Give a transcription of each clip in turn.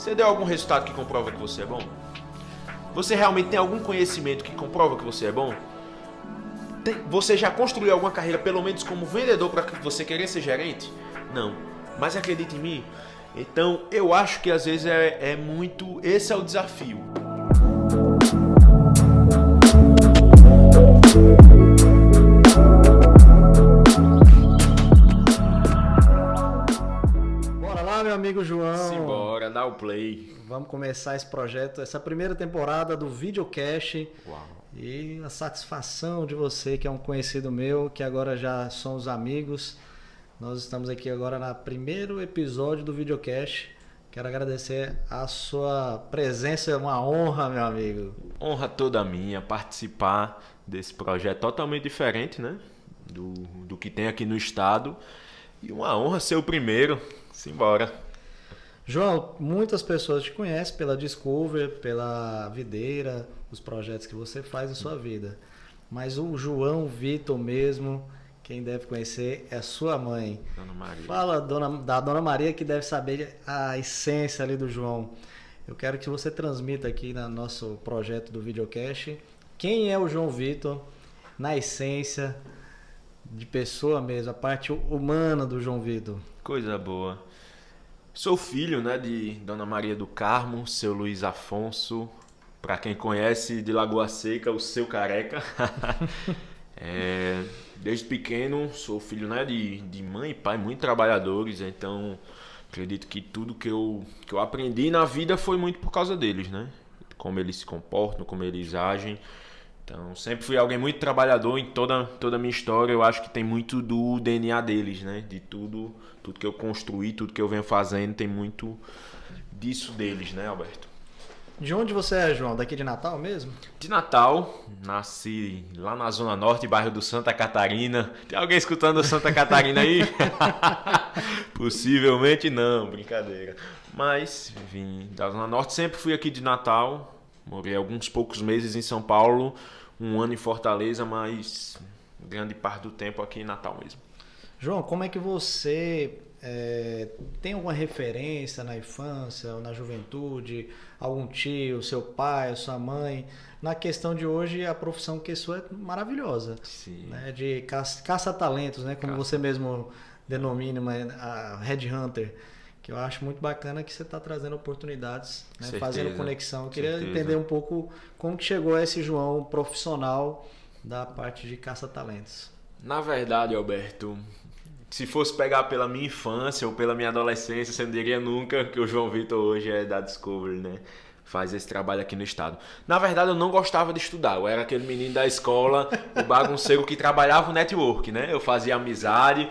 Você deu algum resultado que comprova que você é bom? Você realmente tem algum conhecimento que comprova que você é bom? Tem, você já construiu alguma carreira, pelo menos como vendedor, para você querer ser gerente? Não. Mas acredite em mim. Então, eu acho que às vezes é, é muito. Esse é o desafio. Meu amigo João. Simbora, dá o play. Vamos começar esse projeto, essa primeira temporada do Videocast. Uau. E a satisfação de você, que é um conhecido meu, que agora já somos amigos. Nós estamos aqui agora no primeiro episódio do Videocast. Quero agradecer a sua presença, é uma honra, meu amigo. Honra toda minha participar desse projeto totalmente diferente, né? Do, do que tem aqui no estado. E uma honra ser o primeiro. Simbora. João, muitas pessoas te conhecem pela Discover, pela Videira, os projetos que você faz em sua vida. Mas o João Vitor mesmo, quem deve conhecer é sua mãe. Dona Maria. Fala dona, da Dona Maria que deve saber a essência ali do João. Eu quero que você transmita aqui no nosso projeto do videocast quem é o João Vitor na essência de pessoa mesmo, a parte humana do João Vitor. Coisa boa. Sou filho, né, de Dona Maria do Carmo, seu Luiz Afonso, para quem conhece de Lagoa Seca, o seu careca. é, desde pequeno sou filho, né, de, de mãe e pai muito trabalhadores, então acredito que tudo que eu, que eu aprendi na vida foi muito por causa deles, né? Como eles se comportam, como eles agem. Então, sempre fui alguém muito trabalhador em toda, toda a minha história. Eu acho que tem muito do DNA deles, né? De tudo, tudo que eu construí, tudo que eu venho fazendo, tem muito disso deles, né, Alberto? De onde você é, João? Daqui de Natal mesmo? De Natal, nasci lá na Zona Norte, bairro do Santa Catarina. Tem alguém escutando Santa Catarina aí? Possivelmente não, brincadeira. Mas vim da Zona Norte, sempre fui aqui de Natal. Morei alguns poucos meses em São Paulo, um ano em Fortaleza, mas grande parte do tempo aqui em Natal mesmo. João, como é que você é, tem alguma referência na infância ou na juventude, algum tio, seu pai, sua mãe? Na questão de hoje, a profissão que sua é maravilhosa, Sim. né? de caça- caça-talentos, né? como Caça. você mesmo denomina, a Red Hunter, que eu acho muito bacana que você está trazendo oportunidades, né? Certeza, fazendo conexão. Eu queria certeza. entender um pouco como que chegou esse João profissional da parte de caça-talentos. Na verdade, Alberto, se fosse pegar pela minha infância ou pela minha adolescência, você não diria nunca que o João Vitor hoje é da Discovery, né? Faz esse trabalho aqui no estado. Na verdade, eu não gostava de estudar. Eu era aquele menino da escola, o bagunceiro que trabalhava o network, né? Eu fazia amizade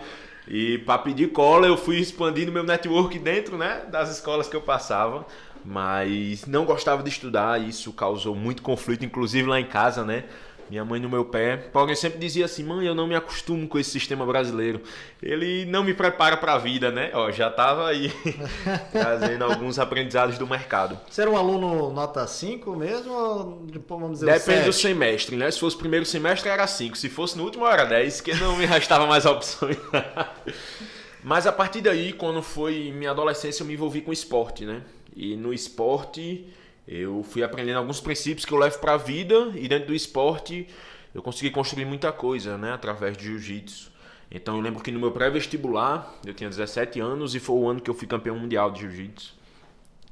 e para pedir cola eu fui expandindo meu network dentro, né, das escolas que eu passava. Mas não gostava de estudar, isso causou muito conflito, inclusive lá em casa, né? Minha mãe no meu pé. Porém, sempre dizia assim: mãe, eu não me acostumo com esse sistema brasileiro. Ele não me prepara para a vida, né? Ó, já tava aí trazendo alguns aprendizados do mercado. Você era um aluno nota 5 mesmo? Ou, vamos dizer, Depende do semestre, né? Se fosse o primeiro semestre era 5, se fosse no último era 10, que não me restava mais opções. Mas a partir daí, quando foi minha adolescência, eu me envolvi com esporte, né? E no esporte eu fui aprendendo alguns princípios que eu levo para a vida e dentro do esporte eu consegui construir muita coisa, né? Através de jiu-jitsu. Então eu lembro que no meu pré-vestibular, eu tinha 17 anos e foi o ano que eu fui campeão mundial de jiu-jitsu.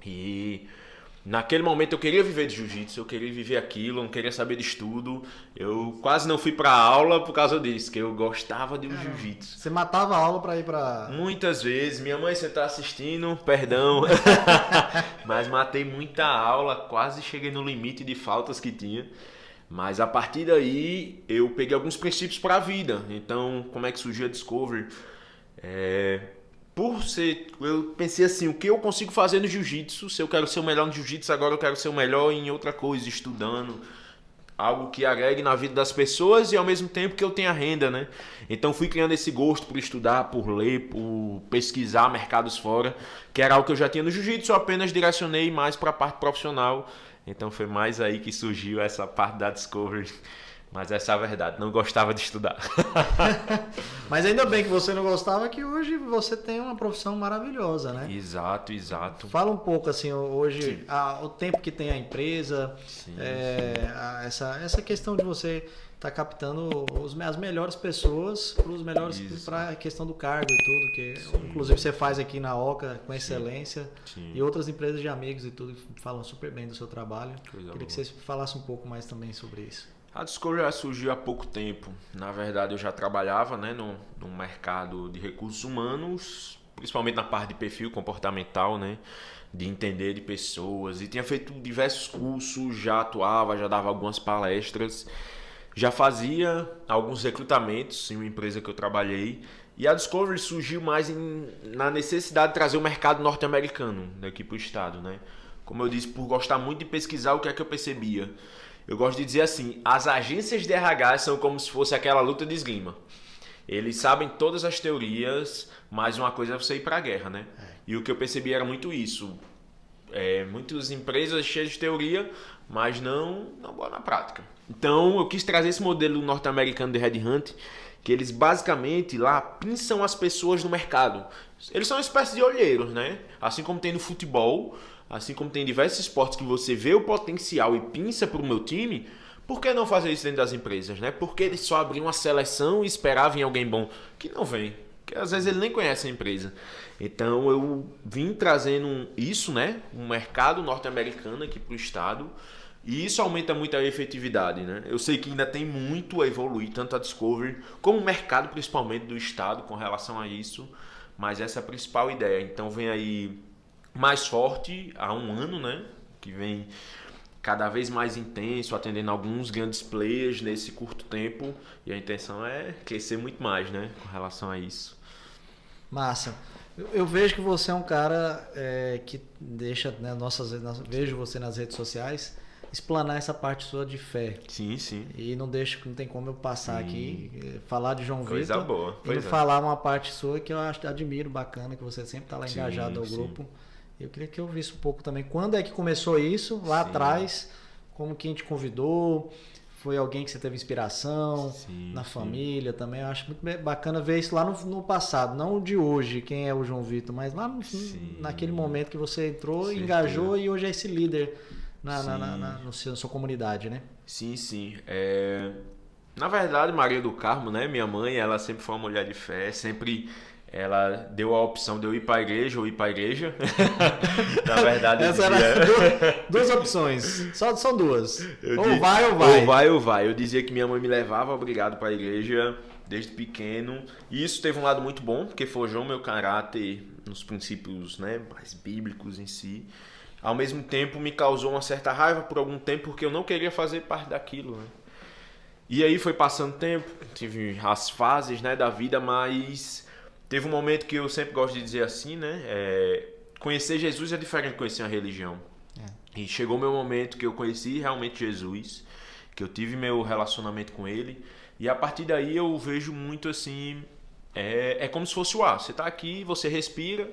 E naquele momento eu queria viver de jiu-jitsu, eu queria viver aquilo, eu não queria saber de estudo. Eu quase não fui pra aula por causa disso, que eu gostava de jiu-jitsu. Você matava a aula pra ir pra. Muitas vezes, minha mãe, você tá assistindo, perdão, mas matei muita aula, quase cheguei no limite de faltas que tinha. Mas a partir daí eu peguei alguns princípios para a vida. Então, como é que surgiu a Discovery? É, por ser, eu pensei assim, o que eu consigo fazer no jiu-jitsu? Se eu quero ser o melhor no jiu-jitsu, agora eu quero ser o melhor em outra coisa, estudando, algo que agregue na vida das pessoas e ao mesmo tempo que eu tenha renda, né? Então fui criando esse gosto por estudar, por ler, por pesquisar mercados fora, que era algo que eu já tinha no jiu-jitsu, apenas direcionei mais para a parte profissional. Então foi mais aí que surgiu essa parte da Discovery Mas essa é a verdade, não gostava de estudar. Mas ainda bem que você não gostava, que hoje você tem uma profissão maravilhosa, né? Exato, exato. Fala um pouco assim, hoje, a, o tempo que tem a empresa, sim, é, sim. A, essa, essa questão de você estar tá captando os, as melhores pessoas para os melhores para a questão do cargo e tudo, que sim. inclusive você faz aqui na Oca com excelência e outras empresas de amigos e tudo falam super bem do seu trabalho. Coisa Queria boa. que você falasse um pouco mais também sobre isso. A Discovery surgiu há pouco tempo. Na verdade, eu já trabalhava né, no, no mercado de recursos humanos, principalmente na parte de perfil comportamental, né, de entender de pessoas. E tinha feito diversos cursos, já atuava, já dava algumas palestras, já fazia alguns recrutamentos em uma empresa que eu trabalhei. E a Discovery surgiu mais em, na necessidade de trazer o mercado norte-americano aqui para o estado. Né? Como eu disse, por gostar muito de pesquisar o que é que eu percebia eu gosto de dizer assim: as agências de RH são como se fosse aquela luta de esgrima. Eles sabem todas as teorias, mas uma coisa é você ir para a guerra, né? É. E o que eu percebi era muito isso. É, muitas empresas cheias de teoria, mas não, não boa na prática. Então eu quis trazer esse modelo norte-americano de Headhunt, que eles basicamente lá pinçam as pessoas no mercado. Eles são uma espécie de olheiros, né? Assim como tem no futebol, assim como tem diversos esportes que você vê o potencial e pinça para o meu time, por que não fazer isso dentro das empresas, né? Por que eles só abrir uma seleção e esperar vir alguém bom que não vem? Que às vezes ele nem conhece a empresa. Então eu vim trazendo isso, né? Um mercado norte-americano aqui para o estado. E isso aumenta muito a efetividade, né? Eu sei que ainda tem muito a evoluir, tanto a Discovery como o mercado, principalmente do estado, com relação a isso. Mas essa é a principal ideia. Então vem aí mais forte há um ano, né? Que vem cada vez mais intenso, atendendo alguns grandes players nesse curto tempo. E a intenção é crescer muito mais, né? Com relação a isso. Massa. Eu, vejo que você é um cara é, que deixa, né, nossas, vejo você nas redes sociais, explanar essa parte sua de fé. Sim, sim. E não deixa, não tem como eu passar sim. aqui, eh, falar de João Coisa Vitor. boa. E não é. falar uma parte sua que eu acho, admiro, bacana, que você sempre está lá sim, engajado ao sim. grupo. Eu queria que eu visse um pouco também quando é que começou isso, lá Sim. atrás, como quem te convidou, foi alguém que você teve inspiração, sim, na família sim. também. Eu acho muito bacana ver isso lá no, no, passado, não de hoje, quem é o João Vitor, mas lá no, naquele momento que você entrou, engajou e hoje é esse líder na, na, na, na, no seu, na sua comunidade, né? Sim, sim. É... Na verdade, Maria do Carmo, né, minha mãe, ela sempre foi uma mulher de fé, sempre ela deu a opção de eu ir para a igreja ou ir para a igreja. Na verdade, Essa dizia... era duas, duas, opções. Só são duas. Eu ou vai ou vai. Ou vai ou vai. Eu dizia que minha mãe me levava obrigado para a igreja desde pequeno. E isso teve um lado muito bom, porque forjou meu caráter nos princípios né, mais bíblicos em si. Ao mesmo tempo, me causou uma certa raiva por algum tempo, porque eu não queria fazer parte daquilo. Né? E aí foi passando tempo, tive as fases né, da vida, mas Teve um momento que eu sempre gosto de dizer assim, né? É, conhecer Jesus é diferente de conhecer uma religião. É. E chegou o meu momento que eu conheci realmente Jesus, que eu tive meu relacionamento com Ele. E a partir daí eu vejo muito assim. É, é como se fosse o ar. Você está aqui, você respira.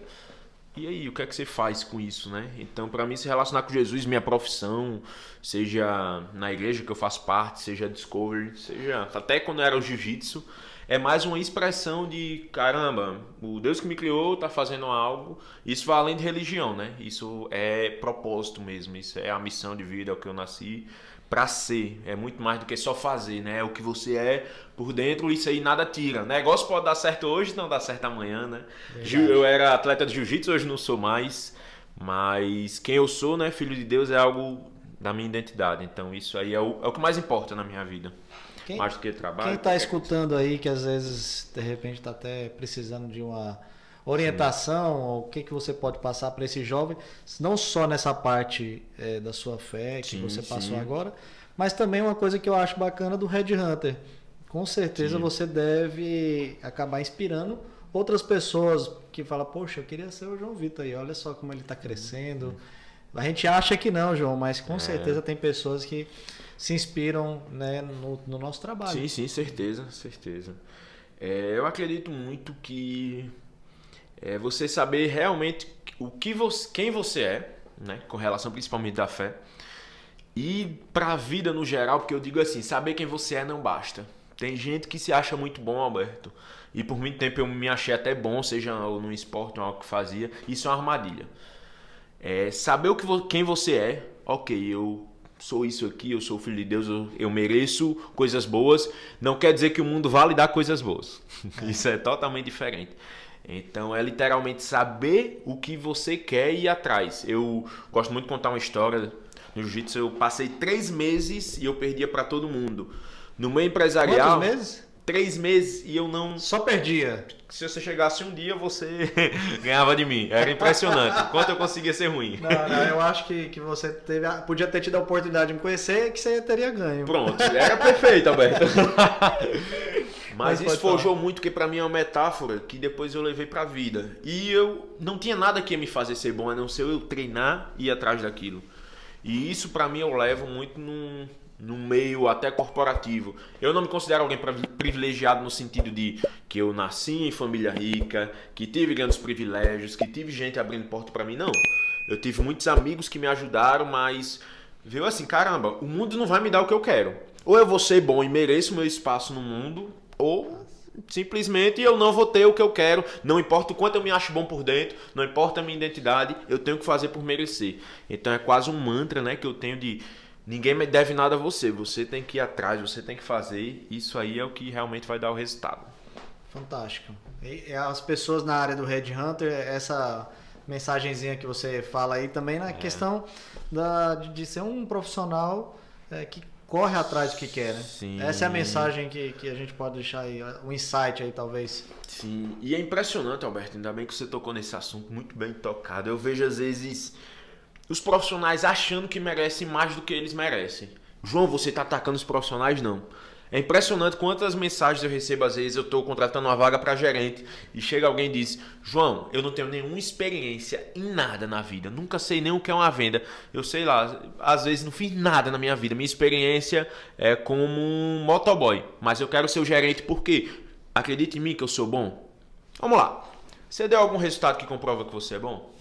E aí, o que é que você faz com isso, né? Então, para mim, se relacionar com Jesus, minha profissão, seja na igreja que eu faço parte, seja Discovery, seja até quando era o jiu-jitsu, é mais uma expressão de caramba, o Deus que me criou está fazendo algo. Isso vai além de religião, né? Isso é propósito mesmo, isso é a missão de vida, é o que eu nasci para ser. É muito mais do que só fazer, né? É o que você é por dentro, isso aí nada tira. O negócio pode dar certo hoje, não dá certo amanhã, né? Verdade. Eu era atleta de jiu-jitsu, hoje não sou mais, mas quem eu sou, né, filho de Deus, é algo da minha identidade. Então isso aí é o, é o que mais importa na minha vida. Quem, mais do que trabalho. Quem está escutando aí que às vezes de repente está até precisando de uma orientação, o que, que você pode passar para esse jovem, não só nessa parte é, da sua fé que sim, você passou sim. agora, mas também uma coisa que eu acho bacana do Red Hunter. Com certeza sim. você deve acabar inspirando outras pessoas que falam, poxa, eu queria ser o João Vitor aí, olha só como ele está crescendo. A gente acha que não, João, mas com é. certeza tem pessoas que se inspiram né, no, no nosso trabalho. Sim, sim, certeza, certeza. É, eu acredito muito que é você saber realmente o que você, quem você é, né, com relação principalmente da fé, E pra vida no geral, porque eu digo assim, saber quem você é não basta. Tem gente que se acha muito bom, Alberto. E por muito tempo eu me achei até bom, seja no esporte ou algo que fazia. Isso é uma armadilha. É saber o que, quem você é. Ok, eu sou isso aqui, eu sou filho de Deus, eu, eu mereço coisas boas. Não quer dizer que o mundo vale dar coisas boas. Isso é totalmente diferente. Então é literalmente saber o que você quer e ir atrás. Eu gosto muito de contar uma história. No jiu-jitsu eu passei três meses e eu perdia para todo mundo. No meio empresarial. Quantos meses? Três meses e eu não. Só perdia. Se você chegasse um dia, você ganhava de mim. Era impressionante. Quanto eu conseguia ser ruim. Não, não, eu acho que, que você teve, podia ter tido a oportunidade de me conhecer que você teria ganho. Pronto, era perfeito, Alberto. Mas, Mas isso forjou muito, que para mim é uma metáfora que depois eu levei pra vida. E eu não tinha nada que ia me fazer ser bom, a não ser eu treinar e ir atrás daquilo. E isso para mim eu levo muito num, no meio até corporativo. Eu não me considero alguém privilegiado no sentido de que eu nasci em família rica, que tive grandes privilégios, que tive gente abrindo porta para mim. Não. Eu tive muitos amigos que me ajudaram, mas viu assim, caramba, o mundo não vai me dar o que eu quero. Ou eu vou ser bom e mereço meu espaço no mundo, ou simplesmente eu não vou ter o que eu quero, não importa o quanto eu me acho bom por dentro, não importa a minha identidade, eu tenho que fazer por merecer. Então é quase um mantra, né, que eu tenho de Ninguém deve nada a você, você tem que ir atrás, você tem que fazer. Isso aí é o que realmente vai dar o resultado. Fantástico. E as pessoas na área do Red Hunter, essa mensagenzinha que você fala aí também na é. questão da, de ser um profissional é, que corre atrás do que quer, né? Sim. Essa é a mensagem que, que a gente pode deixar aí, um insight aí talvez. Sim, e é impressionante, Alberto, ainda bem que você tocou nesse assunto, muito bem tocado. Eu vejo às vezes os profissionais achando que merecem mais do que eles merecem. João, você está atacando os profissionais? Não. É impressionante quantas mensagens eu recebo às vezes. Eu estou contratando uma vaga para gerente e chega alguém e diz: João, eu não tenho nenhuma experiência em nada na vida, nunca sei nem o que é uma venda. Eu sei lá, às vezes não fiz nada na minha vida. Minha experiência é como um motoboy, mas eu quero ser o gerente porque acredite em mim que eu sou bom. Vamos lá. Você deu algum resultado que comprova que você é bom?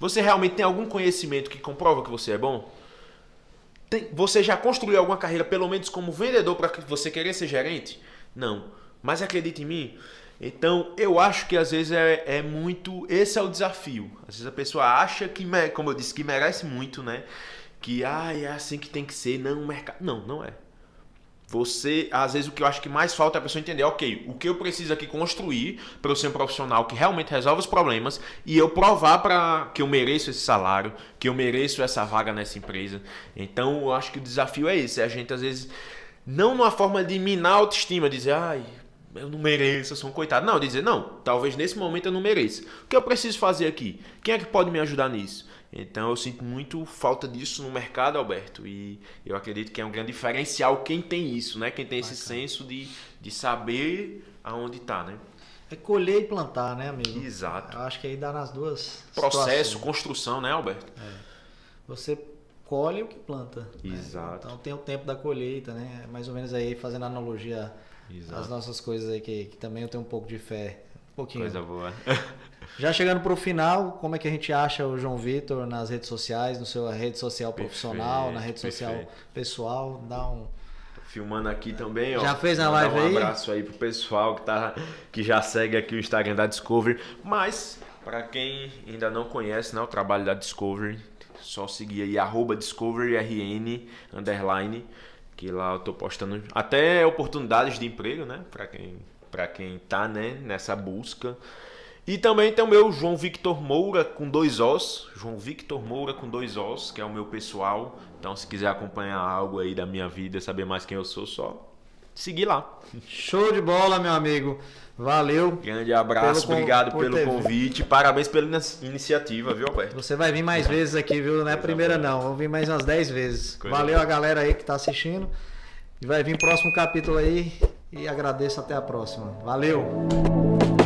Você realmente tem algum conhecimento que comprova que você é bom? Tem, você já construiu alguma carreira, pelo menos como vendedor, para você querer ser gerente? Não. Mas acredite em mim. Então, eu acho que às vezes é, é, muito. Esse é o desafio. Às vezes a pessoa acha que, como eu disse, que merece muito, né? Que ah, é assim que tem que ser. Não, mercado. Não, não é. Você, às vezes, o que eu acho que mais falta é a pessoa entender, ok, o que eu preciso aqui construir para eu ser um profissional que realmente resolve os problemas e eu provar para que eu mereço esse salário, que eu mereço essa vaga nessa empresa. Então, eu acho que o desafio é esse, é a gente às vezes não numa forma de minar a autoestima, dizer, ai, eu não mereço, eu sou um coitado. Não, dizer, não, talvez nesse momento eu não mereça. O que eu preciso fazer aqui? Quem é que pode me ajudar nisso? Então eu sinto muito falta disso no mercado, Alberto, e eu acredito que é um grande diferencial quem tem isso, né? Quem tem esse senso de, de saber aonde está, né? É colher e plantar, né, amigo? Exato. Eu acho que aí dá nas duas. Processo, situações. construção, né, Alberto? É. Você colhe o que planta. Né? Exato. Né? Então tem o tempo da colheita, né? Mais ou menos aí fazendo analogia Exato. às nossas coisas aí que, que também eu tenho um pouco de fé. Um pouquinho. Coisa boa. Já chegando para o final, como é que a gente acha o João Vitor nas redes sociais, no seu rede social profissional, perfeito, na rede social perfeito. pessoal? Dá um filmando aqui também, ó. Já fez a live um aí? Um abraço aí pro pessoal que tá que já segue aqui o Instagram da Discovery, mas para quem ainda não conhece, né, o trabalho da Discovery, só seguir aí @discoveryrn underline, que lá eu tô postando até oportunidades de emprego, né, para quem para quem tá, né, nessa busca. E também tem o meu João Victor Moura com dois Os. João Victor Moura com dois Os, que é o meu pessoal. Então, se quiser acompanhar algo aí da minha vida, saber mais quem eu sou, só seguir lá. Show de bola, meu amigo. Valeu. Grande abraço, pelo obrigado pelo convite. Parabéns pela iniciativa, viu, Alberto? Você vai vir mais vezes aqui, viu? Não é a primeira, não. Vou vir mais umas 10 vezes. Coisa Valeu a galera aí que está assistindo. E vai vir próximo capítulo aí. E agradeço até a próxima. Valeu!